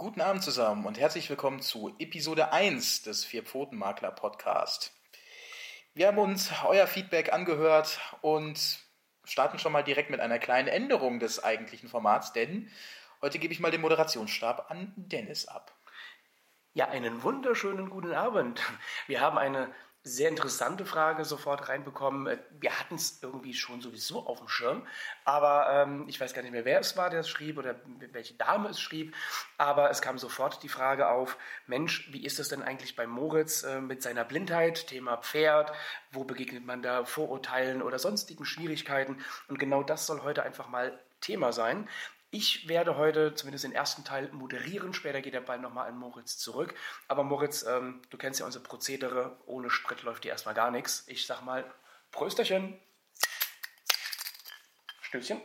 Guten Abend zusammen und herzlich willkommen zu Episode 1 des Vier-Pfoten-Makler Podcast. Wir haben uns euer Feedback angehört und starten schon mal direkt mit einer kleinen Änderung des eigentlichen Formats, denn heute gebe ich mal den Moderationsstab an Dennis ab. Ja, einen wunderschönen guten Abend. Wir haben eine sehr interessante Frage sofort reinbekommen. Äh, wir hatten es irgendwie schon sowieso auf dem Schirm, aber ähm, ich weiß gar nicht mehr, wer es war, der es schrieb oder welche Dame es schrieb, aber es kam sofort die Frage auf, Mensch, wie ist es denn eigentlich bei Moritz äh, mit seiner Blindheit, Thema Pferd, wo begegnet man da Vorurteilen oder sonstigen Schwierigkeiten und genau das soll heute einfach mal Thema sein. Ich werde heute zumindest den ersten Teil moderieren. Später geht der Ball nochmal an Moritz zurück. Aber Moritz, ähm, du kennst ja unsere Prozedere. Ohne Sprit läuft dir erstmal gar nichts. Ich sag mal, Prösterchen. Stößchen.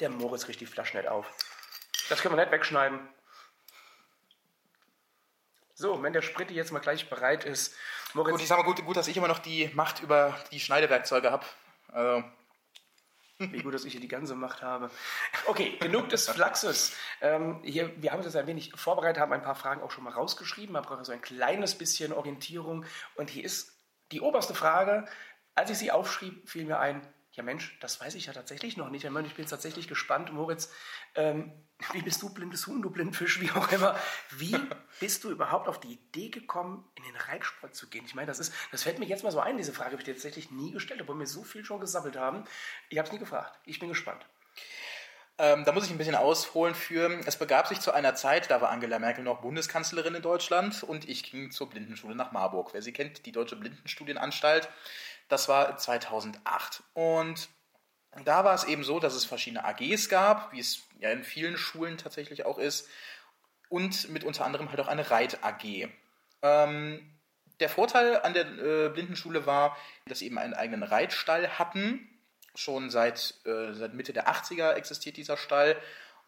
Der Moritz riecht die Flasche nicht auf. Das können wir nicht wegschneiden. So, wenn der Sprit jetzt mal gleich bereit ist. Moritz gut, ich sag mal gut, gut, dass ich immer noch die Macht über die Schneidewerkzeuge habe. Also wie gut, dass ich hier die ganze Macht habe. Okay, genug des Flaxes. Ähm, hier, wir haben uns jetzt ein wenig vorbereitet, haben ein paar Fragen auch schon mal rausgeschrieben. Man braucht so ein kleines bisschen Orientierung. Und hier ist die oberste Frage. Als ich sie aufschrieb, fiel mir ein, ja Mensch, das weiß ich ja tatsächlich noch nicht. Ich bin jetzt tatsächlich gespannt, Moritz, ähm, wie bist du blindes Huhn, du Blindfisch, wie auch immer. Wie bist du überhaupt auf die Idee gekommen, in den Reitsport zu gehen? Ich meine, das ist, das fällt mir jetzt mal so ein, diese Frage habe ich dir tatsächlich nie gestellt, obwohl wir so viel schon gesammelt haben. Ich habe es nie gefragt. Ich bin gespannt. Ähm, da muss ich ein bisschen ausholen für. Es begab sich zu einer Zeit, da war Angela Merkel noch Bundeskanzlerin in Deutschland und ich ging zur Blindenschule nach Marburg. Wer sie kennt, die Deutsche Blindenstudienanstalt. Das war 2008. Und da war es eben so, dass es verschiedene AGs gab, wie es ja in vielen Schulen tatsächlich auch ist, und mit unter anderem halt auch eine Reit-AG. Ähm, der Vorteil an der äh, Blindenschule war, dass sie eben einen eigenen Reitstall hatten. Schon seit, äh, seit Mitte der 80er existiert dieser Stall,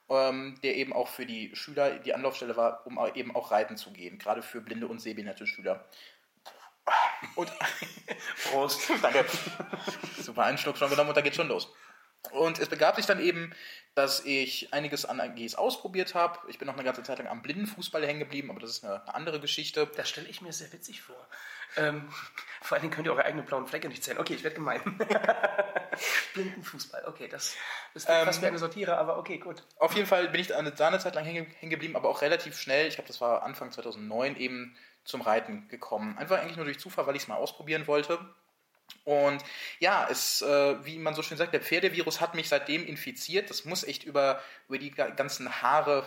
ähm, der eben auch für die Schüler die Anlaufstelle war, um eben auch reiten zu gehen, gerade für blinde und sehbehinderte Schüler. Und Prost. Danke. Super, einen Schluck schon genommen und da geht schon los. Und es begab sich dann eben, dass ich einiges an AGs ausprobiert habe. Ich bin noch eine ganze Zeit lang am Blindenfußball hängen geblieben, aber das ist eine, eine andere Geschichte. Das stelle ich mir sehr witzig vor. Ähm, vor allen Dingen könnt ihr eure eigenen blauen Flecke nicht zählen. Okay, ich werde gemein. Blindenfußball, okay, das ist ähm, fast wie eine Sortiere, aber okay, gut. Auf jeden Fall bin ich da eine, da eine Zeit lang hängen geblieben, aber auch relativ schnell. Ich glaube, das war Anfang 2009 eben zum Reiten gekommen. Einfach eigentlich nur durch Zufall, weil ich es mal ausprobieren wollte. Und ja, es, äh, wie man so schön sagt, der Pferdevirus hat mich seitdem infiziert. Das muss echt über, über die ganzen Haare,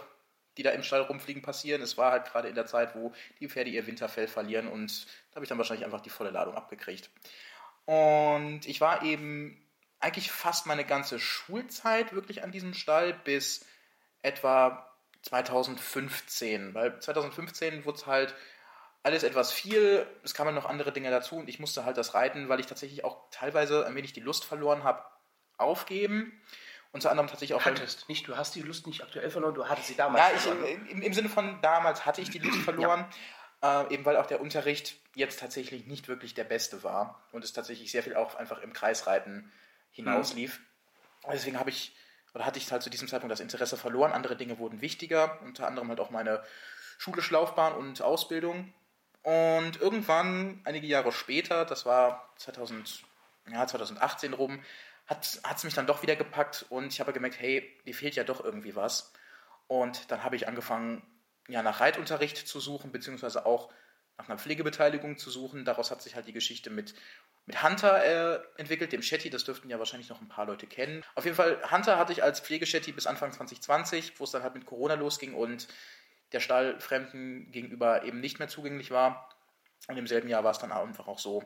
die da im Stall rumfliegen, passieren. Es war halt gerade in der Zeit, wo die Pferde ihr Winterfell verlieren und da habe ich dann wahrscheinlich einfach die volle Ladung abgekriegt. Und ich war eben eigentlich fast meine ganze Schulzeit wirklich an diesem Stall bis etwa 2015, weil 2015 wurde es halt alles etwas viel. Es kamen noch andere Dinge dazu und ich musste halt das Reiten, weil ich tatsächlich auch teilweise ein wenig die Lust verloren habe, aufgeben. Unter anderem tatsächlich auch. Hattest, nicht, du hast die Lust nicht aktuell verloren, du hattest sie damals ja, verloren. Ja, im, im, Sinne von damals hatte ich die Lust verloren, ja. äh, eben weil auch der Unterricht jetzt tatsächlich nicht wirklich der beste war und es tatsächlich sehr viel auch einfach im Kreisreiten hinauslief. Mhm. Deswegen habe ich, oder hatte ich halt zu diesem Zeitpunkt das Interesse verloren. Andere Dinge wurden wichtiger, unter anderem halt auch meine schulische Laufbahn und Ausbildung. Und irgendwann, einige Jahre später, das war 2000, ja, 2018 rum, hat es mich dann doch wieder gepackt und ich habe gemerkt, hey, dir fehlt ja doch irgendwie was. Und dann habe ich angefangen, ja, nach Reitunterricht zu suchen, beziehungsweise auch nach einer Pflegebeteiligung zu suchen. Daraus hat sich halt die Geschichte mit, mit Hunter äh, entwickelt, dem Shetty. Das dürften ja wahrscheinlich noch ein paar Leute kennen. Auf jeden Fall, Hunter hatte ich als Pflegeshetty bis Anfang 2020, wo es dann halt mit Corona losging und der Stall Fremden gegenüber eben nicht mehr zugänglich war. Und im selben Jahr war es dann einfach auch so,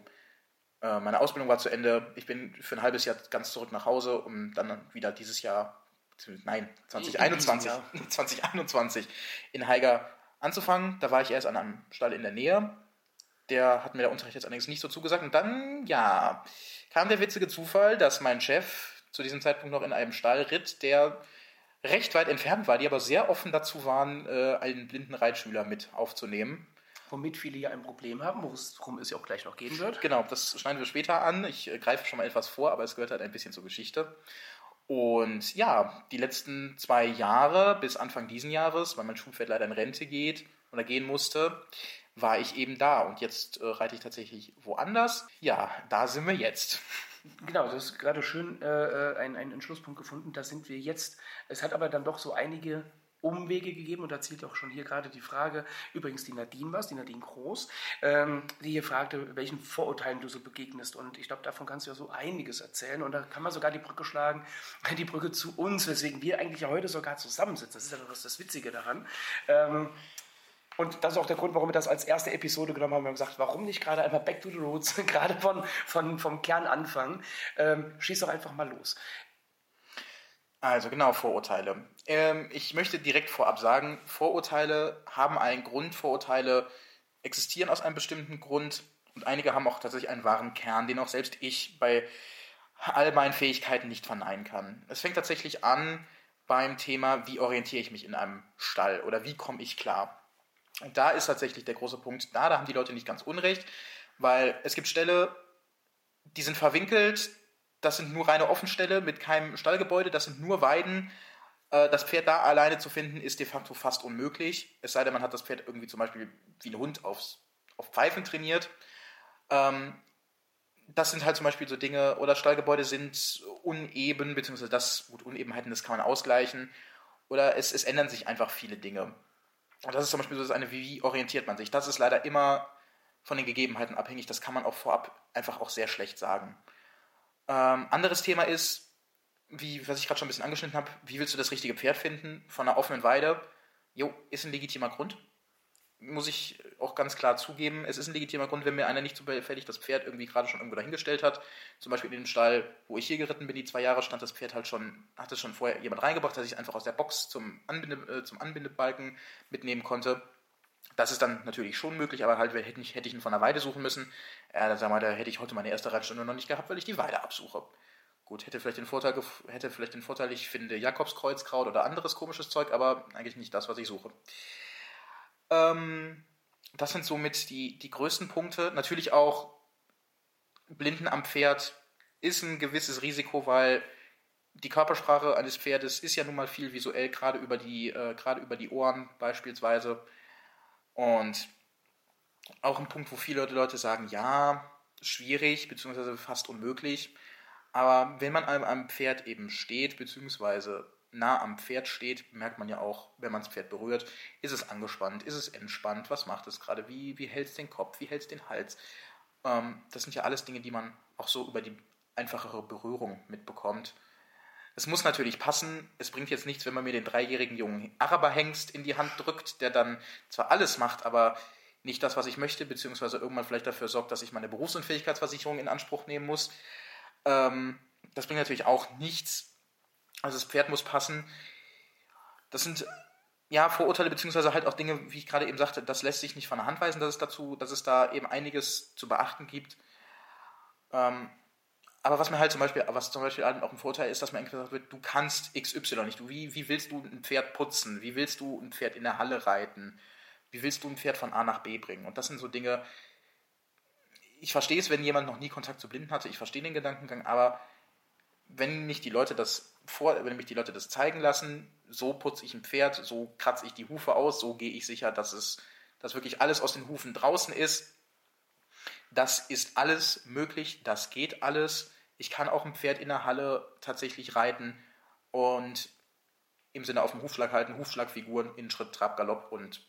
äh, meine Ausbildung war zu Ende. Ich bin für ein halbes Jahr ganz zurück nach Hause, um dann wieder dieses Jahr, nein, 2021, 2021 in Haiger anzufangen. Da war ich erst an einem Stall in der Nähe. Der hat mir der Unterricht jetzt allerdings nicht so zugesagt. Und dann, ja, kam der witzige Zufall, dass mein Chef zu diesem Zeitpunkt noch in einem Stall ritt, der recht weit entfernt war, die aber sehr offen dazu waren, äh, einen blinden Reitschüler mit aufzunehmen. Womit viele ja ein Problem haben, worum es ja auch gleich noch gehen wird. Genau, das schneiden wir später an. Ich äh, greife schon mal etwas vor, aber es gehört halt ein bisschen zur Geschichte. Und ja, die letzten zwei Jahre bis Anfang diesen Jahres, weil mein Schulpferd leider in Rente geht oder gehen musste, war ich eben da. Und jetzt äh, reite ich tatsächlich woanders. Ja, da sind wir jetzt. Genau, das ist gerade schön äh, äh ein, einen Entschlusspunkt gefunden. Da sind wir jetzt. Es hat aber dann doch so einige Umwege gegeben und da zielt auch schon hier gerade die Frage, übrigens die Nadine was, die Nadine Groß, ähm, die hier fragte, welchen Vorurteilen du so begegnest und ich glaube, davon kannst du ja so einiges erzählen und da kann man sogar die Brücke schlagen, die Brücke zu uns, weswegen wir eigentlich ja heute sogar zusammensitzen, das ist ja das, das Witzige daran. Ähm, und das ist auch der Grund, warum wir das als erste Episode genommen haben. Wir haben gesagt, warum nicht gerade einfach Back to the Roots, gerade von, von, vom Kern anfangen. Ähm, schieß doch einfach mal los. Also genau, Vorurteile. Ähm, ich möchte direkt vorab sagen, Vorurteile haben einen Grund, Vorurteile existieren aus einem bestimmten Grund und einige haben auch tatsächlich einen wahren Kern, den auch selbst ich bei all meinen Fähigkeiten nicht verneinen kann. Es fängt tatsächlich an beim Thema, wie orientiere ich mich in einem Stall oder wie komme ich klar. Und da ist tatsächlich der große Punkt, da, da haben die Leute nicht ganz unrecht, weil es gibt Ställe, die sind verwinkelt, das sind nur reine Offenställe mit keinem Stallgebäude, das sind nur Weiden. Äh, das Pferd da alleine zu finden, ist de facto fast unmöglich. Es sei denn, man hat das Pferd irgendwie zum Beispiel wie ein Hund aufs, auf Pfeifen trainiert. Ähm, das sind halt zum Beispiel so Dinge, oder Stallgebäude sind uneben, beziehungsweise das, gut, Unebenheiten, das kann man ausgleichen. Oder es, es ändern sich einfach viele Dinge. Das ist zum Beispiel so das eine, wie orientiert man sich? Das ist leider immer von den Gegebenheiten abhängig. Das kann man auch vorab einfach auch sehr schlecht sagen. Ähm, anderes Thema ist, wie, was ich gerade schon ein bisschen angeschnitten habe, wie willst du das richtige Pferd finden von einer offenen Weide? Jo, ist ein legitimer Grund. Muss ich auch ganz klar zugeben. Es ist ein legitimer Grund, wenn mir einer nicht zufällig das Pferd irgendwie gerade schon irgendwo dahingestellt hat. Zum Beispiel in den Stall, wo ich hier geritten bin, die zwei Jahre stand das Pferd halt schon, hatte schon vorher jemand reingebracht, dass ich es einfach aus der Box zum, Anbinde, äh, zum Anbindebalken mitnehmen konnte. Das ist dann natürlich schon möglich, aber halt hätte ich, hätte ich ihn von der Weide suchen müssen. Ja, sag mal, da hätte ich heute meine erste Reitstunde noch nicht gehabt, weil ich die Weide absuche. Gut, hätte vielleicht den Vorteil, hätte vielleicht den Vorteil, ich finde Jakobskreuzkraut oder anderes komisches Zeug, aber eigentlich nicht das, was ich suche. Ähm, das sind somit die, die größten Punkte. Natürlich auch Blinden am Pferd ist ein gewisses Risiko, weil die Körpersprache eines Pferdes ist ja nun mal viel visuell, gerade über die, äh, gerade über die Ohren beispielsweise. Und auch ein Punkt, wo viele Leute sagen, ja, schwierig, beziehungsweise fast unmöglich. Aber wenn man am Pferd eben steht, beziehungsweise nah am Pferd steht, merkt man ja auch, wenn man das Pferd berührt, ist es angespannt, ist es entspannt, was macht es gerade, wie, wie hält es den Kopf, wie hält es den Hals. Ähm, das sind ja alles Dinge, die man auch so über die einfachere Berührung mitbekommt. Es muss natürlich passen. Es bringt jetzt nichts, wenn man mir den dreijährigen jungen Araberhengst in die Hand drückt, der dann zwar alles macht, aber nicht das, was ich möchte, beziehungsweise irgendwann vielleicht dafür sorgt, dass ich meine Berufsunfähigkeitsversicherung in Anspruch nehmen muss. Ähm, das bringt natürlich auch nichts. Also das Pferd muss passen. Das sind ja Vorurteile, beziehungsweise halt auch Dinge, wie ich gerade eben sagte, das lässt sich nicht von der Hand weisen, dass es dazu, dass es da eben einiges zu beachten gibt. Ähm, aber was mir halt zum Beispiel, was zum Beispiel auch ein Vorteil ist, dass mir gesagt wird, du kannst XY nicht. Wie, wie willst du ein Pferd putzen? Wie willst du ein Pferd in der Halle reiten? Wie willst du ein Pferd von A nach B bringen? Und das sind so Dinge, ich verstehe es, wenn jemand noch nie Kontakt zu Blinden hatte, ich verstehe den Gedankengang, aber wenn mich die Leute das vor, wenn mich die Leute das zeigen lassen, so putze ich ein Pferd, so kratze ich die Hufe aus, so gehe ich sicher, dass es, dass wirklich alles aus den Hufen draußen ist. Das ist alles möglich, das geht alles. Ich kann auch ein Pferd in der Halle tatsächlich reiten und im Sinne auf dem Hufschlag halten, Hufschlagfiguren in Schritt, Trab, Galopp und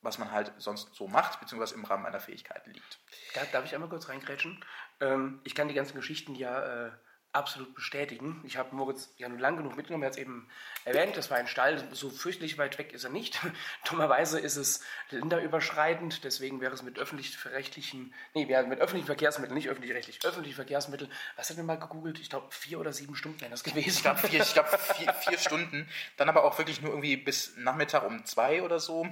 was man halt sonst so macht, beziehungsweise im Rahmen meiner Fähigkeiten liegt. Da, darf ich einmal kurz reingrätschen? Ähm, ich kann die ganzen Geschichten ja äh, absolut bestätigen. Ich habe Moritz ja nun lang genug mitgenommen, er hat es eben erwähnt, das war ein Stall, so fürchterlich weit weg ist er nicht. Dummerweise ist es länderüberschreitend, deswegen wäre es mit öffentlich-rechtlichen, nee, mit öffentlichen Verkehrsmitteln, nicht öffentlich-rechtlich, öffentliche Verkehrsmittel, was hat wir mal gegoogelt? Ich glaube, vier oder sieben Stunden wären das gewesen. Ich glaube, vier, glaub, vier, vier Stunden, dann aber auch wirklich nur irgendwie bis Nachmittag um zwei oder so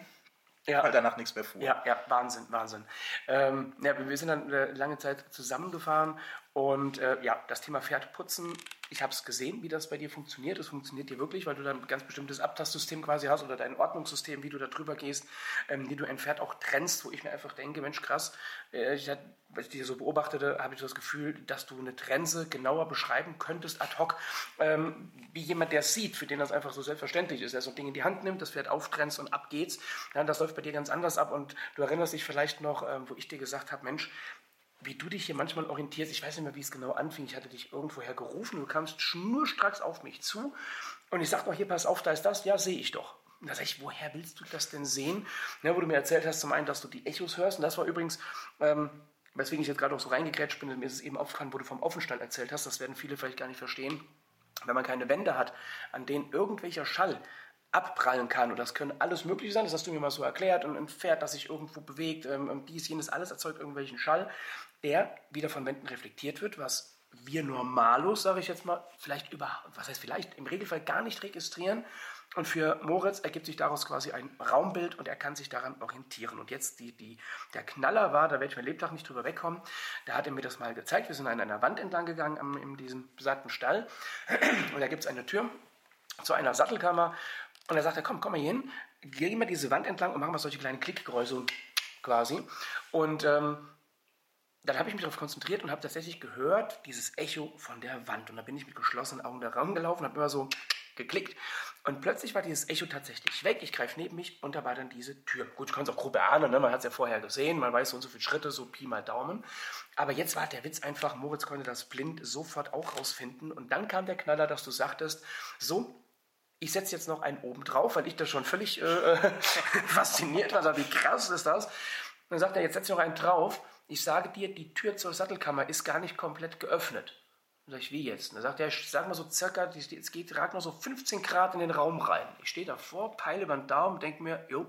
ja. weil danach nichts mehr fuhr. Ja, ja, Wahnsinn, Wahnsinn. Ähm, ja, wir sind dann eine lange Zeit zusammengefahren Und äh, ja, das Thema Pferdputzen, ich habe es gesehen, wie das bei dir funktioniert. Es funktioniert dir wirklich, weil du dann ein ganz bestimmtes Abtastsystem quasi hast oder dein Ordnungssystem, wie du da drüber gehst, ähm, wie du ein Pferd auch trennst, wo ich mir einfach denke, Mensch, krass, äh, ich, als ich dich so beobachtete, habe ich das Gefühl, dass du eine Trense genauer beschreiben könntest ad hoc, ähm, wie jemand, der es sieht, für den das einfach so selbstverständlich ist. Er so ein Ding in die Hand nimmt, das Pferd auftrennt und ab geht's. Ja, das läuft bei dir ganz anders ab und du erinnerst dich vielleicht noch, ähm, wo ich dir gesagt habe, Mensch, wie du dich hier manchmal orientierst. Ich weiß nicht mehr, wie es genau anfing. Ich hatte dich irgendwoher gerufen, du kamst schnurstracks auf mich zu und ich sagte noch, hier, pass auf, da ist das. Ja, sehe ich doch. Und da sag ich, woher willst du das denn sehen? Ja, wo du mir erzählt hast, zum einen, dass du die Echos hörst. Und das war übrigens, ähm, weswegen ich jetzt gerade auch so reingegrätscht bin, mir ist es eben aufgefallen, wo du vom Offenstall erzählt hast. Das werden viele vielleicht gar nicht verstehen. Wenn man keine Wände hat, an denen irgendwelcher Schall abprallen kann. Und das können alles Mögliche sein, das hast du mir mal so erklärt. Und ein Pferd, das sich irgendwo bewegt, ähm, dies, jenes, alles erzeugt irgendwelchen Schall der wieder von Wänden reflektiert wird, was wir Normalos, sage ich jetzt mal, vielleicht über, was heißt vielleicht, im Regelfall gar nicht registrieren. Und für Moritz ergibt sich daraus quasi ein Raumbild und er kann sich daran orientieren. Und jetzt die, die, der Knaller war, da werde ich mein Lebtag nicht drüber wegkommen, da hat er mir das mal gezeigt. Wir sind an einer Wand entlang gegangen in diesem besagten Stall und da gibt es eine Tür zu einer Sattelkammer und er sagt, komm, komm mal hier hin, geh mal diese Wand entlang und machen mal solche kleinen Klickgeräusche quasi. Und ähm, dann habe ich mich darauf konzentriert und habe tatsächlich gehört, dieses Echo von der Wand. Und da bin ich mit geschlossenen Augen da Raum gelaufen, habe immer so geklickt. Und plötzlich war dieses Echo tatsächlich weg. Ich greife neben mich und da war dann diese Tür. Gut, ich konnte es auch grob erahnen, ne? man hat es ja vorher gesehen, man weiß so und so viele Schritte, so Pi mal Daumen. Aber jetzt war der Witz einfach, Moritz konnte das blind sofort auch rausfinden. Und dann kam der Knaller, dass du sagtest, so, ich setze jetzt noch einen oben drauf, weil ich da schon völlig äh, fasziniert war. Wie krass ist das? Dann sagt er, jetzt setze ich noch einen drauf ich sage dir, die Tür zur Sattelkammer ist gar nicht komplett geöffnet. Dann sage ich, wie jetzt? dann sagt er, sag mal so circa, es geht, ragt noch so 15 Grad in den Raum rein. Ich stehe davor, peile über den Daumen, denke mir, jo,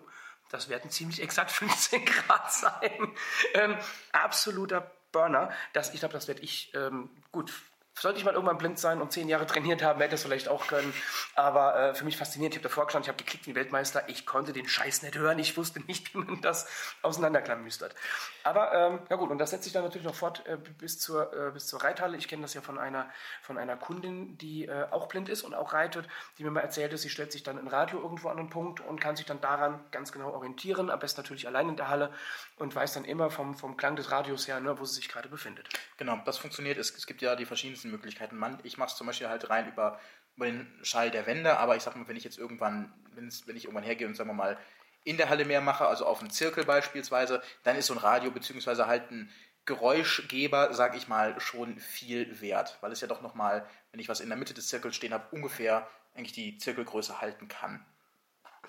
das werden ziemlich exakt 15 Grad sein. Ähm, absoluter Burner. Das, ich glaube, das werde ich, ähm, gut, sollte ich mal irgendwann blind sein und zehn Jahre trainiert haben, hätte ich das vielleicht auch können. Aber äh, für mich faszinierend. Ich habe davor gestanden, ich habe geklickt wie Weltmeister. Ich konnte den Scheiß nicht hören. Ich wusste nicht, wie man das auseinanderklamüstert. Aber ähm, ja gut, und das setzt sich dann natürlich noch fort äh, bis, zur, äh, bis zur Reithalle. Ich kenne das ja von einer, von einer Kundin, die äh, auch blind ist und auch reitet, die mir mal erzählt ist, sie stellt sich dann im Radio irgendwo an einen Punkt und kann sich dann daran ganz genau orientieren. Am besten natürlich allein in der Halle und weiß dann immer vom, vom Klang des Radios her, ne, wo sie sich gerade befindet. Genau, das funktioniert. Es, es gibt ja die verschiedensten Möglichkeiten. Man, ich mache es zum Beispiel halt rein über, über den Schall der Wände, aber ich sag mal, wenn ich jetzt irgendwann, wenn ich irgendwann hergehe und sagen wir mal in der Halle mehr mache, also auf einem Zirkel beispielsweise, dann ist so ein Radio beziehungsweise halt ein Geräuschgeber, sag ich mal, schon viel wert, weil es ja doch nochmal, wenn ich was in der Mitte des Zirkels stehen habe, ungefähr eigentlich die Zirkelgröße halten kann.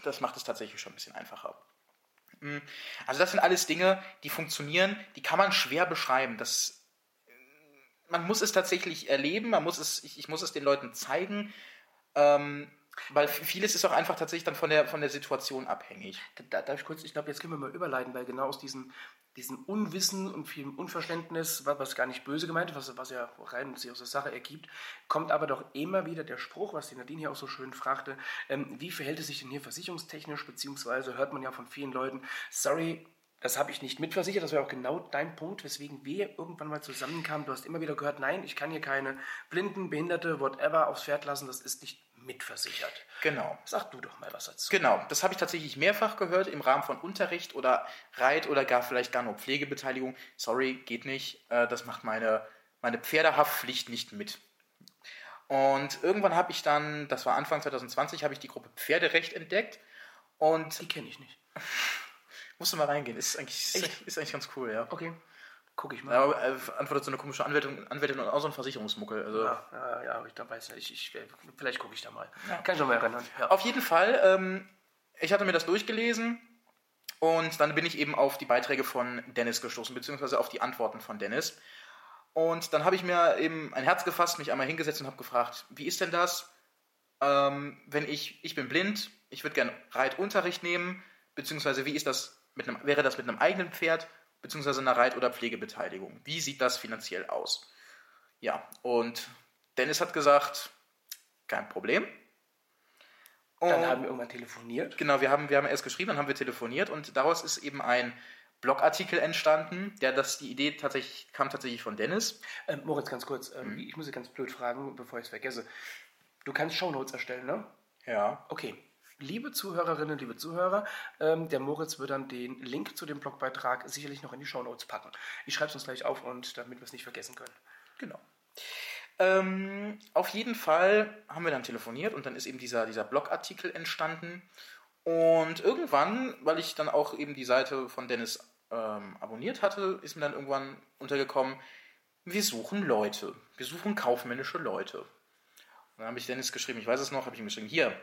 Das macht es tatsächlich schon ein bisschen einfacher. Hm, also das sind alles Dinge, die funktionieren, die kann man schwer beschreiben. Das man muss es tatsächlich erleben, man muss es, ich, ich muss es den Leuten zeigen, ähm, weil vieles ist auch einfach tatsächlich dann von der, von der Situation abhängig. Da, darf ich kurz, ich glaube, jetzt können wir mal überleiten, weil genau aus diesem, diesem Unwissen und vielem Unverständnis, was, gar nicht böse gemeint ist, was, was ja rein sich aus der Sache ergibt, kommt aber doch immer wieder der Spruch, was die Nadine hier auch so schön fragte, ähm, wie verhält es sich denn hier versicherungstechnisch, beziehungsweise hört man ja von vielen Leuten, sorry, das habe ich nicht mitversichert. Das wäre auch genau dein Punkt, weswegen wir irgendwann mal zusammenkamen. Du hast immer wieder gehört, nein, ich kann hier keine Blinden, Behinderte, whatever aufs Pferd lassen. Das ist nicht mitversichert. Genau. Sag du doch mal was dazu. Genau, das habe ich tatsächlich mehrfach gehört im Rahmen von Unterricht oder Reit- oder gar vielleicht gar nur Pflegebeteiligung. Sorry, geht nicht. Äh, das macht meine, meine Pferdehaftpflicht nicht mit. Und irgendwann habe ich dann, das war Anfang 2020, habe ich die Gruppe Pferderecht entdeckt. Und die kenne ich nicht. Musst du mal reingehen. Ist eigentlich, ist, ist eigentlich ganz cool, ja. Okay. Guck ich mal. Ja, aber äh, antwortet so eine komische Anwältin, Anwältin und auch so ein Versicherungsmuckel. Also. Ja, ja, ja, ich da weiß nicht. Ich, ich, vielleicht gucke ich da mal. Ja. Kann ich noch mal erinnern. Ja. Auf jeden Fall, ähm, ich hatte mir das durchgelesen und dann bin ich eben auf die Beiträge von Dennis gestoßen, beziehungsweise auf die Antworten von Dennis. Und dann habe ich mir eben ein Herz gefasst, mich einmal hingesetzt und habe gefragt, wie ist denn das, ähm, wenn ich, ich bin blind, ich würde gerne Reitunterricht nehmen, beziehungsweise wie ist das mit einem, wäre das mit einem eigenen Pferd beziehungsweise einer Reit- oder Pflegebeteiligung? Wie sieht das finanziell aus? Ja, und Dennis hat gesagt, kein Problem. Und dann haben wir irgendwann telefoniert. Genau, wir haben, wir haben erst geschrieben, dann haben wir telefoniert und daraus ist eben ein Blogartikel entstanden. Der, das, die Idee tatsächlich, kam tatsächlich von Dennis. Ähm, Moritz, ganz kurz, ähm, Mhm. ich muss dich ganz blöd fragen, bevor ich es vergesse. Du kannst Shownotes erstellen, ne? Ja. Okay. Liebe Zuhörerinnen, liebe Zuhörer, ähm, der Moritz wird dann den Link zu dem Blogbeitrag sicherlich noch in die Shownotes packen. Ich schreibe es uns gleich auf und damit wir es nicht vergessen können. Genau. Ähm, auf jeden Fall haben wir dann telefoniert und dann ist eben dieser, dieser Blogartikel entstanden. Und irgendwann, weil ich dann auch eben die Seite von Dennis ähm, abonniert hatte, ist mir dann irgendwann untergekommen, wir suchen Leute. Wir suchen kaufmännische Leute. Und dann habe ich Dennis geschrieben, ich weiß es noch, habe ich ihm geschrieben, hier,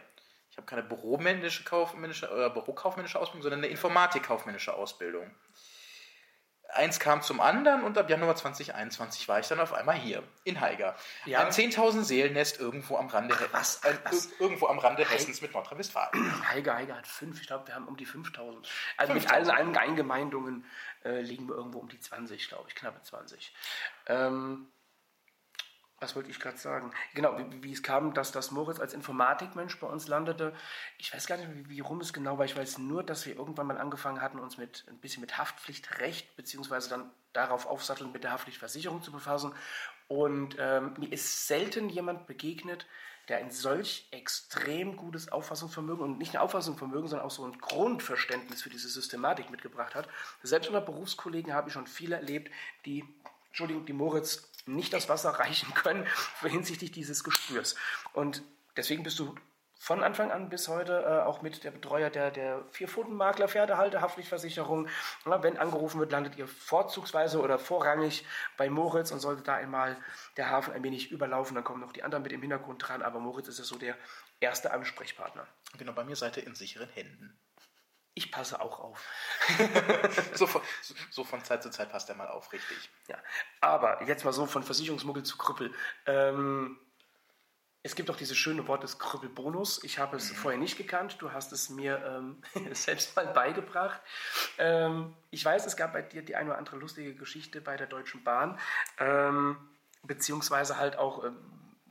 ich habe keine büromännische kaufmännische, äh, bürokaufmännische Ausbildung, sondern eine informatikkaufmännische Ausbildung. Eins kam zum anderen und ab Januar 2021 war ich dann auf einmal hier, in Haiger. Ja. Ein 10.000 Seelennest irgendwo am Rande, He- was? Ach, was? ir- irgendwo am Rande Hessens mit Nordrhein-Westfalen. Heiger, Heiger hat fünf, ich glaube, wir haben um die 5000. Also mit 5000. allen, allen Eingemeindungen äh, liegen wir irgendwo um die 20, glaube ich, knappe 20. Ähm, was wollte ich gerade sagen? Genau, wie, wie es kam, dass das Moritz als Informatikmensch bei uns landete. Ich weiß gar nicht, wie, wie rum es genau war. Ich weiß nur, dass wir irgendwann mal angefangen hatten, uns mit ein bisschen mit Haftpflichtrecht beziehungsweise dann darauf aufsatteln, mit der Haftpflichtversicherung zu befassen. Und ähm, mir ist selten jemand begegnet, der ein solch extrem gutes Auffassungsvermögen und nicht nur Auffassungsvermögen, sondern auch so ein Grundverständnis für diese Systematik mitgebracht hat. Selbst unter Berufskollegen habe ich schon viele erlebt, die, Entschuldigung, die Moritz nicht das Wasser reichen können hinsichtlich dieses Gespürs. Und deswegen bist du von Anfang an bis heute äh, auch mit der Betreuer der, der Vierpfotenmakler, Pferdehalter, Haftpflichtversicherung. Na, wenn angerufen wird, landet ihr vorzugsweise oder vorrangig bei Moritz und sollte da einmal der Hafen ein wenig überlaufen, dann kommen noch die anderen mit im Hintergrund dran, aber Moritz ist ja so der erste Ansprechpartner. Genau, bei mir seid ihr in sicheren Händen. Ich passe auch auf. So von, so von Zeit zu Zeit passt er mal auf, richtig. Ja. Aber jetzt mal so von Versicherungsmuggel zu Krüppel. Ähm, es gibt auch dieses schöne Wort des Krüppelbonus. Ich habe es vorher nicht gekannt. Du hast es mir ähm, selbst mal beigebracht. Ähm, ich weiß, es gab bei dir die eine oder andere lustige Geschichte bei der Deutschen Bahn. Ähm, beziehungsweise halt auch ähm,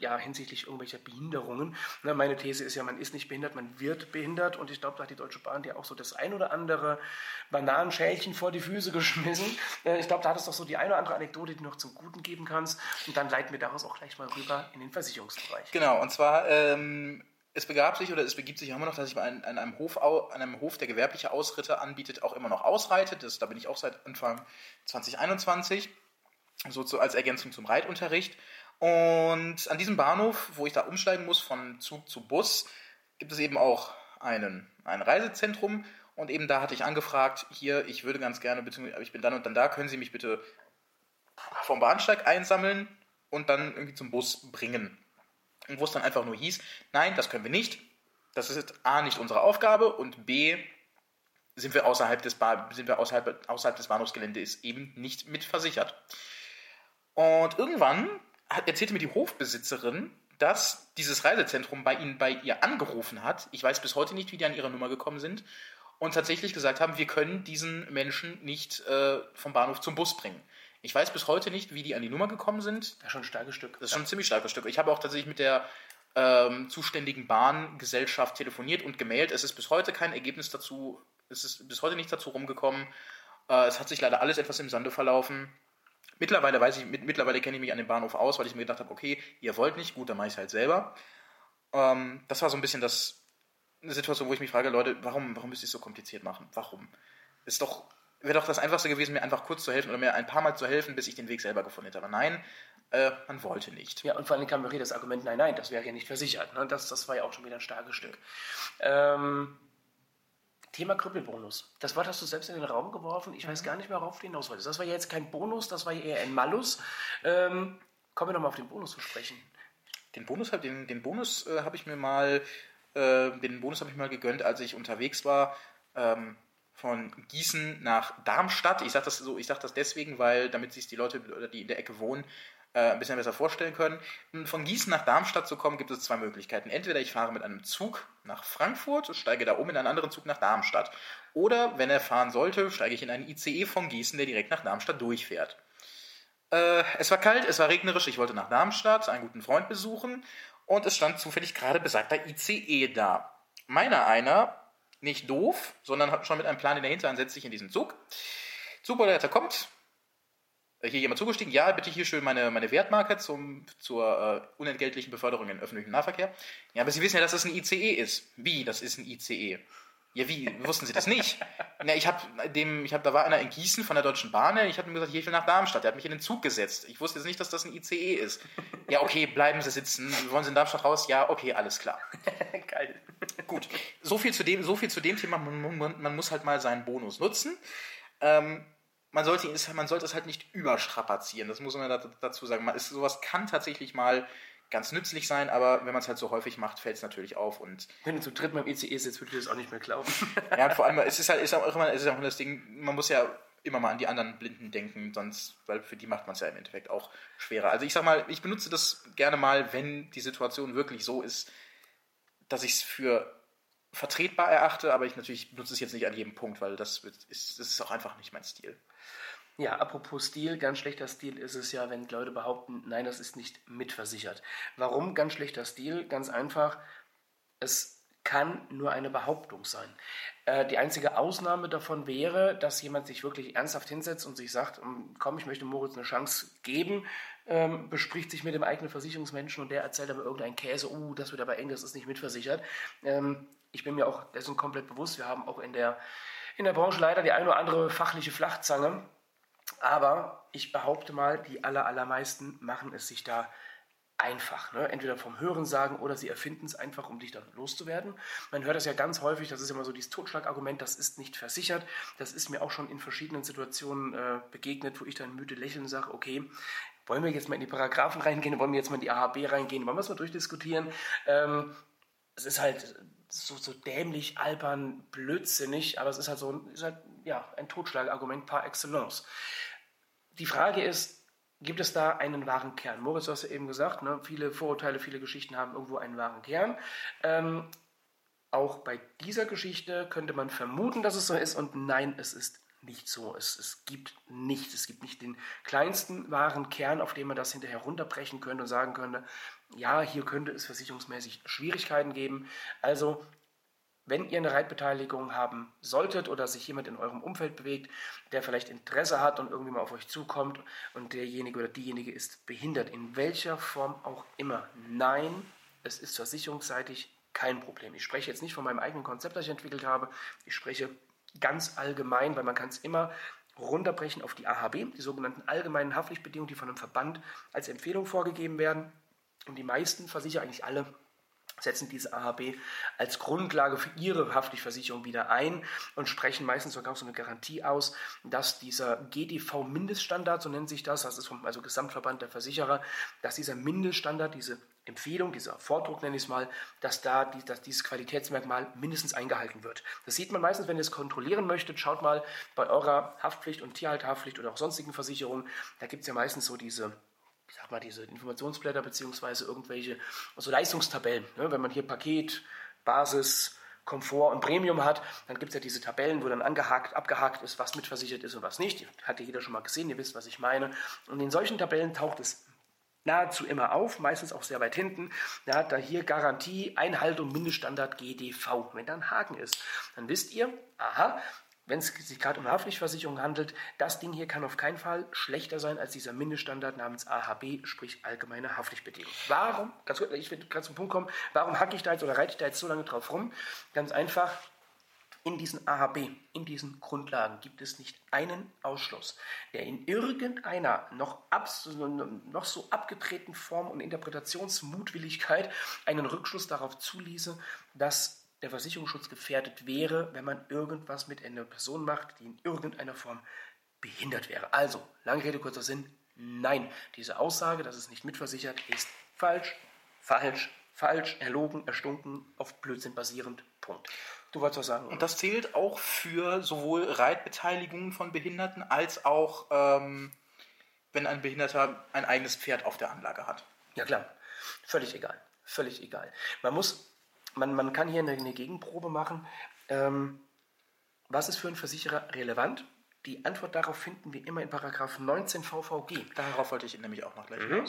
ja, hinsichtlich irgendwelcher Behinderungen. Na, meine These ist ja, man ist nicht behindert, man wird behindert. Und ich glaube, da hat die Deutsche Bahn dir auch so das ein oder andere Bananenschälchen vor die Füße geschmissen. Äh, ich glaube, da hattest du doch so die eine oder andere Anekdote, die du noch zum Guten geben kannst. Und dann leiten wir daraus auch gleich mal rüber in den Versicherungsbereich. Genau, und zwar, ähm, es begab sich oder es begibt sich immer noch, dass ich an, an, einem Hof, an einem Hof, der gewerbliche Ausritte anbietet, auch immer noch ausreite. Das, da bin ich auch seit Anfang 2021, so zu, als Ergänzung zum Reitunterricht. Und an diesem Bahnhof, wo ich da umsteigen muss von Zug zu Bus, gibt es eben auch einen, ein Reisezentrum. Und eben da hatte ich angefragt, hier, ich würde ganz gerne, beziehungsweise ich bin dann und dann da, können Sie mich bitte vom Bahnsteig einsammeln und dann irgendwie zum Bus bringen. Und wo es dann einfach nur hieß, nein, das können wir nicht. Das ist A, nicht unsere Aufgabe und B, sind wir außerhalb des, ba sind wir außerhalb, außerhalb des Bahnhofsgeländes eben nicht mit versichert. Und irgendwann erzählte mir die Hofbesitzerin, dass dieses Reisezentrum bei ihnen bei ihr angerufen hat. Ich weiß bis heute nicht, wie die an ihre Nummer gekommen sind. Und tatsächlich gesagt haben, wir können diesen Menschen nicht äh, vom Bahnhof zum Bus bringen. Ich weiß bis heute nicht, wie die an die Nummer gekommen sind. Das ist schon ein starkes Stück. Das ist schon ein ziemlich starkes Stück. Ich habe auch tatsächlich mit der ähm, zuständigen Bahngesellschaft telefoniert und gemailt. Es ist bis heute kein Ergebnis dazu, es ist bis heute nicht dazu rumgekommen. Äh, es hat sich leider alles etwas im Sande verlaufen. Mittlerweile weiß ich, mit, mittlerweile kenne ich mich an dem Bahnhof aus, weil ich mir gedacht habe, okay, ihr wollt nicht, gut, dann mache ich es halt selber. Ähm, das war so ein bisschen das, eine Situation, wo ich mich frage, Leute, warum, warum müsst ihr es so kompliziert machen? Warum? Ist doch, wäre doch das Einfachste gewesen, mir einfach kurz zu helfen oder mir ein paar Mal zu helfen, bis ich den Weg selber gefunden hätte. Aber nein, äh, man wollte nicht. Ja, und vor allem kam mir das Argument, nein, nein, das wäre ja nicht versichert. Ne? Das, das war ja auch schon wieder ein starkes Stück. Ähm, Thema Krüppelbonus. Das Wort hast du selbst in den Raum geworfen. Ich weiß gar nicht mehr, worauf du hinaus wolltest. Das war ja jetzt kein Bonus, das war ja eher ein Malus. Ähm, kommen wir nochmal auf den Bonus zu sprechen. Den Bonus, hab- den, den Bonus äh, habe ich mir mal, äh, den Bonus habe ich mal gegönnt, als ich unterwegs war ähm, von Gießen nach Darmstadt. Ich sage das so, ich sage das deswegen, weil damit sich die Leute, die in der Ecke wohnen, äh, ein bisschen besser vorstellen können. Um Von Gießen nach Darmstadt zu kommen, gibt es zwei Möglichkeiten. Entweder ich fahre mit einem Zug nach Frankfurt, steige da um in einen anderen Zug nach Darmstadt. Oder, wenn er fahren sollte, steige ich in einen ICE von Gießen, der direkt nach Darmstadt durchfährt. Äh, es war kalt, es war regnerisch, ich wollte nach Darmstadt einen guten Freund besuchen und es stand zufällig gerade besagter ICE da. Meiner einer, nicht doof, sondern hat schon mit einem Plan in der Hinterhand, setzt sich in diesen Zug. Zugbauleiter kommt, hier jemand zugestiegen, ja, bitte hier schön meine, meine Wertmarke zum, zur äh, unentgeltlichen Beförderung im öffentlichen Nahverkehr. Ja, aber Sie wissen ja, dass das ein ICE ist. Wie, das ist ein ICE? Ja, wie? Wussten Sie das nicht? Na, ich habe dem, ich habe, da war einer in Gießen von der Deutschen Bahn, ich habe ihm gesagt, hier, ich will nach Darmstadt. Der hat mich in den Zug gesetzt. Ich wusste jetzt nicht, dass das ein ICE ist. Ja, okay, bleiben Sie sitzen. Wollen Sie in Darmstadt raus? Ja, okay, alles klar. Geil. Gut. So viel zu dem, so viel zu dem Thema. Man, man, man muss halt mal seinen Bonus nutzen. Ähm, man sollte, man sollte es halt nicht überstrapazieren. Das muss man dazu sagen. Man ist, sowas kann tatsächlich mal ganz nützlich sein, aber wenn man es halt so häufig macht, fällt es natürlich auf. Und wenn du zu dritt beim ICE sitzt, würde ich das auch nicht mehr glauben. ja, vor allem, es ist halt ist auch immer, es ist auch das Ding, man muss ja immer mal an die anderen Blinden denken, sonst, weil für die macht man es ja im Endeffekt auch schwerer. Also ich sag mal, ich benutze das gerne mal, wenn die Situation wirklich so ist, dass ich es für vertretbar erachte, aber ich natürlich benutze es jetzt nicht an jedem Punkt, weil das ist, das ist auch einfach nicht mein Stil. Ja, apropos Stil, ganz schlechter Stil ist es ja, wenn Leute behaupten, nein, das ist nicht mitversichert. Warum ganz schlechter Stil? Ganz einfach, es kann nur eine Behauptung sein. Äh, die einzige Ausnahme davon wäre, dass jemand sich wirklich ernsthaft hinsetzt und sich sagt, hm, komm, ich möchte Moritz eine Chance geben, ähm, bespricht sich mit dem eigenen Versicherungsmenschen und der erzählt aber irgendeinen Käse, uh, das wird aber eng, das ist nicht mitversichert. Ähm, ich bin mir auch dessen komplett bewusst, wir haben auch in der, in der Branche leider die eine oder andere fachliche Flachzange, aber ich behaupte mal, die aller, allermeisten machen es sich da einfach. Ne? Entweder vom Hören sagen oder sie erfinden es einfach, um dich dann loszuwerden. Man hört das ja ganz häufig, das ist immer so dieses Totschlagargument, das ist nicht versichert. Das ist mir auch schon in verschiedenen Situationen äh, begegnet, wo ich dann müde lächeln sage, okay, wollen wir jetzt mal in die Paragraphen reingehen, wollen wir jetzt mal in die AHB reingehen, wollen wir es mal durchdiskutieren. Ähm, es ist halt so, so dämlich, albern, blödsinnig, aber es ist halt so ist halt, ja, ein Totschlagargument par excellence. Die Frage ist, gibt es da einen wahren Kern? Moritz, du hast ja eben gesagt, ne, viele Vorurteile, viele Geschichten haben irgendwo einen wahren Kern. Ähm, auch bei dieser Geschichte könnte man vermuten, dass es so ist und nein, es ist nicht so. Es, es gibt nichts. Es gibt nicht den kleinsten wahren Kern, auf dem man das hinterher runterbrechen könnte und sagen könnte, ja, hier könnte es versicherungsmäßig Schwierigkeiten geben. Also wenn ihr eine Reitbeteiligung haben solltet oder sich jemand in eurem Umfeld bewegt, der vielleicht Interesse hat und irgendwie mal auf euch zukommt und derjenige oder diejenige ist behindert, in welcher Form auch immer, nein, es ist versicherungsseitig kein Problem. Ich spreche jetzt nicht von meinem eigenen Konzept, das ich entwickelt habe. Ich spreche ganz allgemein, weil man kann es immer runterbrechen auf die AHB, die sogenannten allgemeinen Haftpflichtbedingungen, die von einem Verband als Empfehlung vorgegeben werden. Und die meisten Versicherer, eigentlich alle, setzen diese AHB als Grundlage für ihre Haftpflichtversicherung wieder ein und sprechen meistens sogar auch so eine Garantie aus, dass dieser GDV-Mindeststandard, so nennt sich das, das ist vom also Gesamtverband der Versicherer, dass dieser Mindeststandard, diese Empfehlung, dieser Vordruck nenne ich es mal, dass da die, dass dieses Qualitätsmerkmal mindestens eingehalten wird. Das sieht man meistens, wenn ihr es kontrollieren möchtet. Schaut mal bei eurer Haftpflicht und Tierhalterhaftpflicht oder auch sonstigen Versicherungen. Da gibt es ja meistens so diese ich sag mal, diese Informationsblätter beziehungsweise irgendwelche also Leistungstabellen. Ne? Wenn man hier Paket, Basis, Komfort und Premium hat, dann gibt es ja diese Tabellen, wo dann angehakt, abgehakt ist, was mitversichert ist und was nicht. Hat ja jeder schon mal gesehen, ihr wisst, was ich meine. Und in solchen Tabellen taucht es nahezu immer auf, meistens auch sehr weit hinten. Da hat da hier Garantie, Einhaltung, Mindeststandard GDV. Wenn da ein Haken ist, dann wisst ihr, aha, wenn es sich gerade um Haftpflichtversicherung handelt, das Ding hier kann auf keinen Fall schlechter sein als dieser Mindeststandard namens AHB, sprich allgemeine Haftpflichtbedingungen. Warum, ganz kurz, ich will gerade zum Punkt kommen, warum hacke ich da jetzt oder reite ich da jetzt so lange drauf rum? Ganz einfach, in diesen AHB, in diesen Grundlagen gibt es nicht einen Ausschluss, der in irgendeiner noch, noch so abgedrehten Form und Interpretationsmutwilligkeit einen Rückschluss darauf zuließe, dass der Versicherungsschutz gefährdet wäre, wenn man irgendwas mit einer Person macht, die in irgendeiner Form behindert wäre. Also, lange Rede, kurzer Sinn, nein, diese Aussage, dass es nicht mitversichert, ist falsch, falsch, falsch, erlogen, erstunken, auf Blödsinn basierend. Punkt. Du wolltest was sagen. Und das zählt auch für sowohl Reitbeteiligungen von Behinderten als auch, ähm, wenn ein Behinderter ein eigenes Pferd auf der Anlage hat. Ja klar, völlig egal. Völlig egal. Man muss man, man kann hier eine, eine Gegenprobe machen. Ähm, was ist für einen Versicherer relevant? Die Antwort darauf finden wir immer in Paragraph 19 VVG. Darauf wollte ich nämlich auch noch gleich mhm.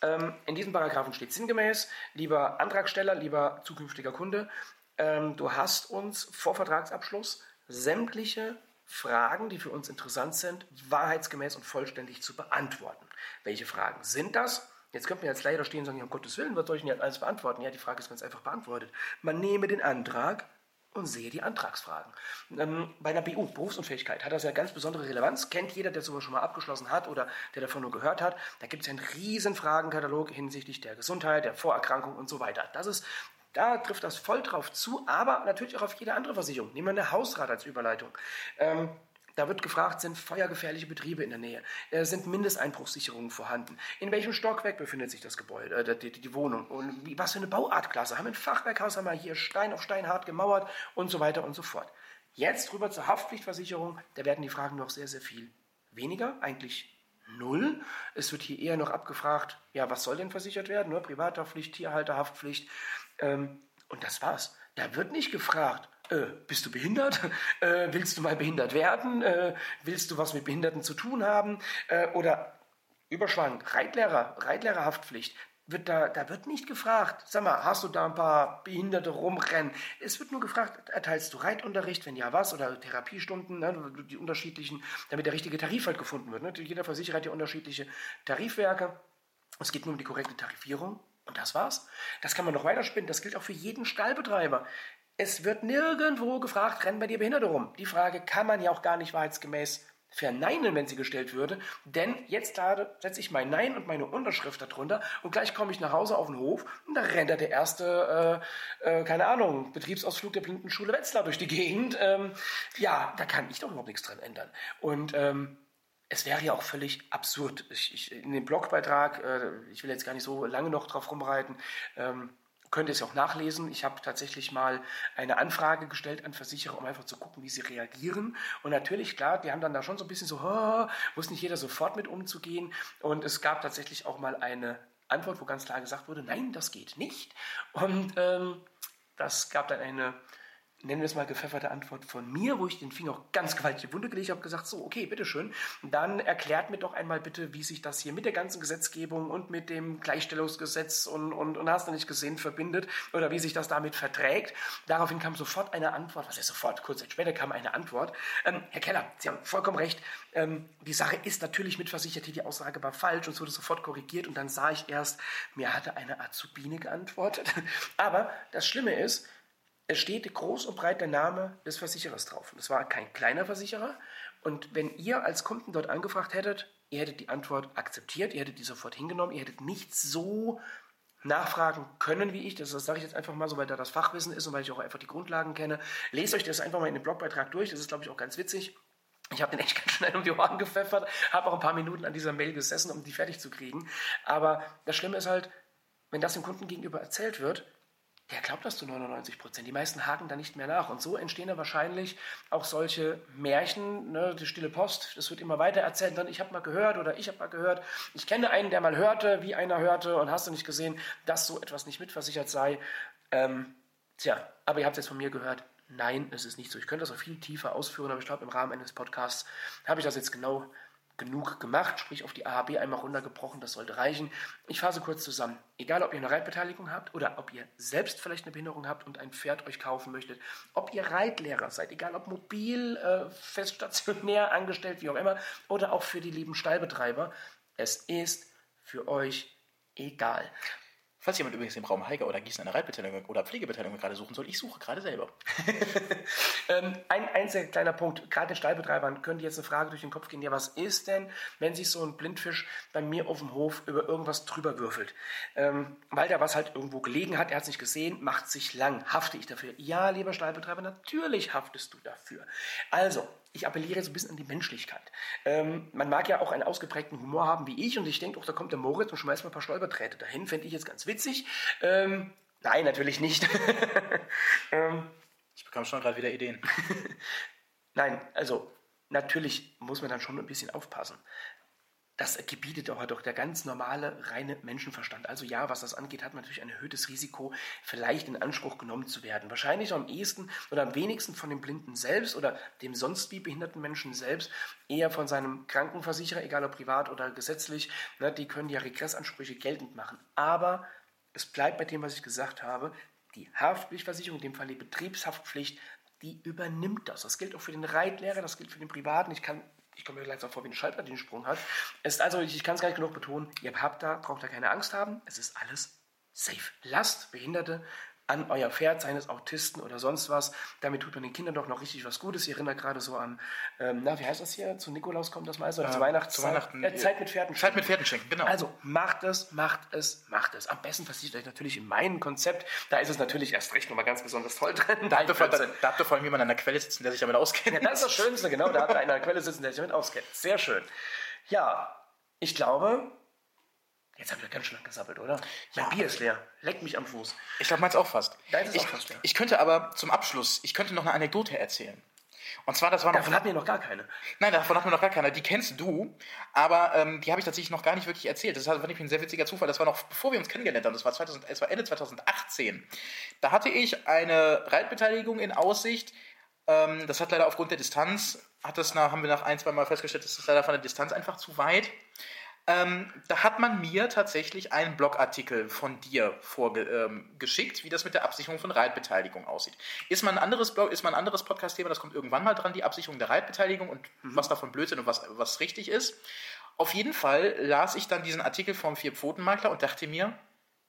Ähm, in diesem Paragraphen steht sinngemäß, lieber Antragsteller, lieber zukünftiger Kunde, ähm, du hast uns vor Vertragsabschluss sämtliche Fragen, die für uns interessant sind, wahrheitsgemäß und vollständig zu beantworten. Welche Fragen sind das? Jetzt könnte man jetzt leider stehen und sagen, um Gottes Willen, was soll ich denn jetzt alles beantworten? Ja, die Frage ist ganz einfach beantwortet. Man nehme den Antrag und sehe die Antragsfragen. Ähm, bei einer BU, Berufsunfähigkeit, hat das ja ganz besondere Relevanz. Kennt jeder, der sowas schon mal abgeschlossen hat oder der davon nur gehört hat. Da gibt es ja einen riesen Fragenkatalog hinsichtlich der Gesundheit, der Vorerkrankung und so weiter. Das ist da trifft das voll drauf zu, aber natürlich auch auf jede andere Versicherung. Nehmen wir eine Hausrat als Überleitung. Ähm, da wird gefragt, sind feuergefährliche Betriebe in der Nähe? Äh, sind Mindesteinbruchssicherungen vorhanden? In welchem Stockwerk befindet sich das Gebäude, äh, die, die, Wohnung? Und wie, was für eine Bauartklasse? Haben wir ein Fachwerkhaus, haben wir hier Stein auf Stein hart gemauert und so weiter und so fort. Jetzt rüber zur Haftpflichtversicherung, da werden die Fragen noch sehr, sehr viel weniger, eigentlich null. Es wird hier eher noch abgefragt, ja, was soll denn versichert werden? Nur Privathaftpflicht, Tierhalterhaftpflicht. Ähm, und das war's. Da wird nicht gefragt, äh, bist du behindert? Äh, willst du mal behindert werden? Äh, willst du was mit Behinderten zu tun haben? Äh, oder Überschwang, Reitlehrer, Reitlehrerhaftpflicht. Wird da, da wird nicht gefragt, sag mal, hast du da ein paar Behinderte rumrennen? Es wird nur gefragt, erteilst du Reitunterricht, wenn ja was, oder Therapiestunden, ne, die unterschiedlichen, damit der richtige Tarif halt gefunden wird. Ne? Jeder Versicherer hat ja unterschiedliche Tarifwerke. Es geht nur um die korrekte Tarifierung. Und das war's. Das kann man noch weiterspinnen. Das gilt auch für jeden Stallbetreiber. Es wird nirgendwo gefragt, rennen bei dir Behinderte rum. Die Frage kann man ja auch gar nicht wahrheitsgemäß verneinen, wenn sie gestellt würde. Denn jetzt setze ich mein Nein und meine Unterschrift darunter und gleich komme ich nach Hause auf den Hof und da rennt der erste, äh, äh, keine Ahnung, Betriebsausflug der Blindenschule Wetzlar durch die Gegend. Ähm, ja, da kann ich doch überhaupt nichts dran ändern. Und ähm, es wäre ja auch völlig absurd. Ich, ich, in dem Blogbeitrag, äh, ich will jetzt gar nicht so lange noch drauf rumreiten, ähm, könnt ihr es auch nachlesen. Ich habe tatsächlich mal eine Anfrage gestellt an Versicherer, um einfach zu gucken, wie sie reagieren. Und natürlich, klar, die haben dann da schon so ein bisschen so, oh, muss nicht jeder sofort mit umzugehen. Und es gab tatsächlich auch mal eine Antwort, wo ganz klar gesagt wurde, nein, das geht nicht. Und ähm, das gab dann eine nennen wir es mal gepfefferte Antwort von mir, wo ich den Finger auch ganz gewaltig in die Wunde gelegt habe, gesagt, so, okay, bitteschön, dann erklärt mir doch einmal bitte, wie sich das hier mit der ganzen Gesetzgebung und mit dem Gleichstellungsgesetz und, und, und hast du nicht gesehen verbindet oder wie sich das damit verträgt. Daraufhin kam sofort eine Antwort, was heißt sofort, kurz Zeit später kam eine Antwort. Ähm, Herr Keller, Sie haben vollkommen recht, ähm, die Sache ist natürlich mitversichert, hier die Aussage war falsch und es wurde sofort korrigiert und dann sah ich erst, mir hatte eine Azubine geantwortet. Aber das Schlimme ist, es steht groß und breit der Name des Versicherers drauf. Und es war kein kleiner Versicherer. Und wenn ihr als Kunden dort angefragt hättet, ihr hättet die Antwort akzeptiert, ihr hättet die sofort hingenommen, ihr hättet nicht so nachfragen können wie ich. Das, das sage ich jetzt einfach mal so, weil da das Fachwissen ist und weil ich auch einfach die Grundlagen kenne. Lest euch das einfach mal in den Blogbeitrag durch. Das ist, glaube ich, auch ganz witzig. Ich habe den echt ganz schnell um die Ohren gepfeffert, habe auch ein paar Minuten an dieser Mail gesessen, um die fertig zu kriegen. Aber das Schlimme ist halt, wenn das dem Kunden gegenüber erzählt wird, der glaubt das zu 99 Prozent. Die meisten haken da nicht mehr nach. Und so entstehen da wahrscheinlich auch solche Märchen, ne, die stille Post, das wird immer weiter erzählt. Dann, ich habe mal gehört oder ich habe mal gehört. Ich kenne einen, der mal hörte, wie einer hörte und hast du nicht gesehen, dass so etwas nicht mitversichert sei. Ähm, tja, aber ihr habt es jetzt von mir gehört. Nein, es ist nicht so. Ich könnte das auch viel tiefer ausführen, aber ich glaube, im Rahmen eines Podcasts habe ich das jetzt genau genug gemacht, sprich auf die AHB einmal runtergebrochen, das sollte reichen. Ich fasse kurz zusammen. Egal, ob ihr eine Reitbeteiligung habt oder ob ihr selbst vielleicht eine Behinderung habt und ein Pferd euch kaufen möchtet, ob ihr Reitlehrer seid, egal ob mobil, äh, feststationär, angestellt, wie auch immer, oder auch für die lieben Stallbetreiber, es ist für euch egal. Falls jemand übrigens im Raum Heiger oder Gießen eine Reitbeteiligung oder Pflegebeteiligung gerade suchen soll, ich suche gerade selber. ähm, ein einziger kleiner Punkt, gerade den Stallbetreibern könnte jetzt eine Frage durch den Kopf gehen, ja was ist denn, wenn sich so ein Blindfisch bei mir auf dem Hof über irgendwas drüber würfelt? Ähm, weil der was halt irgendwo gelegen hat, er hat es nicht gesehen, macht sich lang, hafte ich dafür? Ja, lieber Stallbetreiber, natürlich haftest du dafür. Also, ich appelliere so ein bisschen an die Menschlichkeit. Ähm, man mag ja auch einen ausgeprägten Humor haben wie ich und ich denke, auch da kommt der Moritz und schmeißt mal ein paar Stolperträte dahin. Fände ich jetzt ganz witzig. Ähm, nein, natürlich nicht. ähm, ich bekam schon gerade wieder Ideen. nein, also natürlich muss man dann schon ein bisschen aufpassen das gebietet aber doch der ganz normale, reine Menschenverstand. Also ja, was das angeht, hat man natürlich ein erhöhtes Risiko, vielleicht in Anspruch genommen zu werden. Wahrscheinlich am ehesten oder am wenigsten von dem Blinden selbst oder dem sonst wie behinderten Menschen selbst, eher von seinem Krankenversicherer, egal ob privat oder gesetzlich. Ne, die können ja Regressansprüche geltend machen. Aber es bleibt bei dem, was ich gesagt habe, die Haftpflichtversicherung, in dem Fall die Betriebshaftpflicht, die übernimmt das. Das gilt auch für den Reitlehrer, das gilt für den Privaten. Ich kann, ich komme mir langsam vor, wie ein Schalter den Sprung hat. Es ist also, ich kann es gar nicht genug betonen, ihr habt da, braucht da keine Angst haben. Es ist alles safe. Lasst Behinderte an euer Pferd, seines Autisten oder sonst was. Damit tut man den Kindern doch noch richtig was Gutes. Ich erinnere gerade so an, ähm, na, wie heißt das hier? Zu Nikolaus kommt das meist oder Ja, zu Weihnachten? zu Weihnachten. Äh, Zeit mit Pferden. Zeit mit Pferden schenken, genau. Also macht es, macht es, macht es. Am besten versichert euch natürlich in meinem Konzept. Da ist es natürlich erst recht nochmal ganz besonders toll drin. da, habt ihr vor, da, da habt ihr vor allem jemanden an der Quelle sitzen, der sich damit auskennt. Ja, das ist das Schönste, genau. Da hat einer an der Quelle sitzen, der sich damit auskennt. Sehr schön. Ja, ich glaube, jetzt haben wir ganz schön lang gesappelt, oder? Mein Ja. Bier ist leer. Leckt mich am Fuß. Ich glaube, meins auch fast. Deins ist ich, auch fast, ja. ich könnte aber zum Abschluss, ich könnte noch eine Anekdote erzählen. Und zwar, das war noch Davon hatten wir noch gar keine. Nein, davon hat mir noch gar keiner. Die kennst du, aber ähm, die habe ich tatsächlich noch gar nicht wirklich erzählt. Das war nämlich ein sehr witziger Zufall. Das war noch bevor wir uns kennengelernt haben. Das war, 2000, es war Ende 2018. Da hatte ich eine Reitbeteiligung in Aussicht. Ähm, das hat leider aufgrund der Distanz, hat das nach, haben wir nach ein, zwei Mal festgestellt, das ist leider von der Distanz einfach zu weit. Ähm, da hat man mir tatsächlich einen Blogartikel von dir vorgeschickt, ähm, wie das mit der Absicherung von Reitbeteiligung aussieht. Ist mal ein anderes Blog, ist mal ein anderes Podcast-Thema, das kommt irgendwann mal dran, die Absicherung der Reitbeteiligung und was davon Blödsinn und was, was richtig ist. Auf jeden Fall las ich dann diesen Artikel vom Vier-Pfoten-Makler und dachte mir,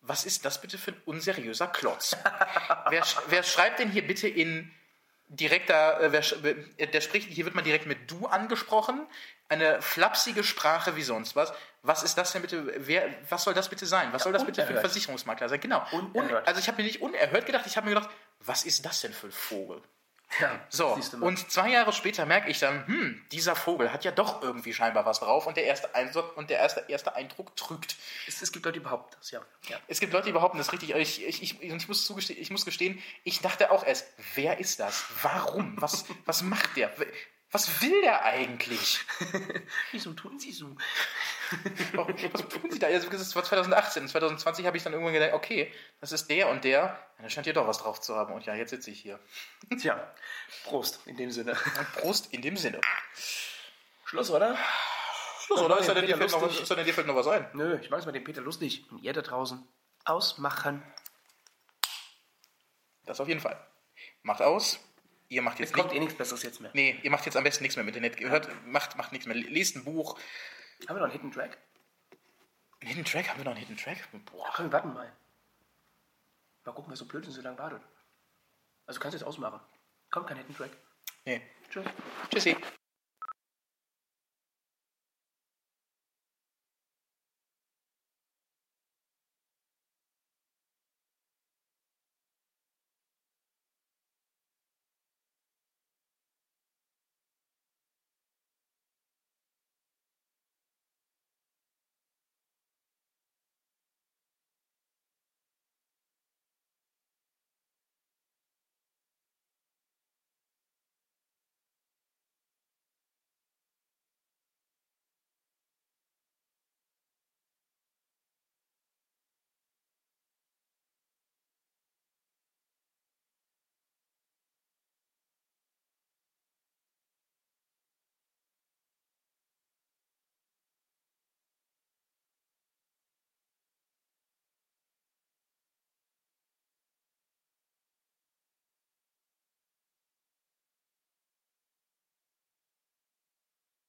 was ist das bitte für ein unseriöser Klotz? wer, sch- wer schreibt denn hier bitte in direkter, äh, der spricht, hier wird man direkt mit du angesprochen, eine flapsige Sprache wie sonst was. Was ist das denn bitte, wer, was soll das bitte sein? Was soll das bitte für ein unerhört. Versicherungsmakler sein? Genau. Unerhört. Un, also ich habe mir nicht unerhört gedacht, ich habe mir gedacht, was ist das denn für ein Vogel? Ja, So, und zwei Jahre später merke ich dann, hm, dieser Vogel hat ja doch irgendwie scheinbar was drauf und der erste Eindruck, und der erste, erste Eindruck trügt. es, es gibt Leute, die behaupten das, ja. ja. Es gibt Leute, die behaupten das richtig. Ich, ich, ich, ich, muss zugestehen, ich muss gestehen, ich dachte auch erst, wer ist das? Warum? Was, was macht der? Was will der eigentlich? Wieso tun sie so? Was tun sie da? Also, das war 2018. 2020 habe ich dann irgendwann gedacht, okay, das ist der und der. Ja, Da scheint hier doch was drauf zu haben. Und ja, jetzt sitze ich hier. Tja, Prost in dem Sinne. Prost in dem Sinne. Schluss, oder? Schluss, oder? Ist da denn dir fällt noch was- ein? Nö, ich mache es mit dem Peter lustig. Und ihr da draußen ausmachen. Das auf jeden Fall. Macht aus. Ihr macht Es jetzt kommt nicht. eh nichts Besseres jetzt mehr. Nee, ihr macht jetzt am besten nichts mehr mit Internet. Hört, macht, macht nichts mehr. Lest ein Buch. Haben wir noch einen Hidden Track? Einen Hidden Track? Haben wir noch einen Hidden Track? Boah. Ja, komm, warten mal. Mal gucken, wer so blöd ist und so lange wartet. Also kannst du jetzt ausmachen. Kommt kein Hidden Track. Nee. Tschüss. Tschüssi.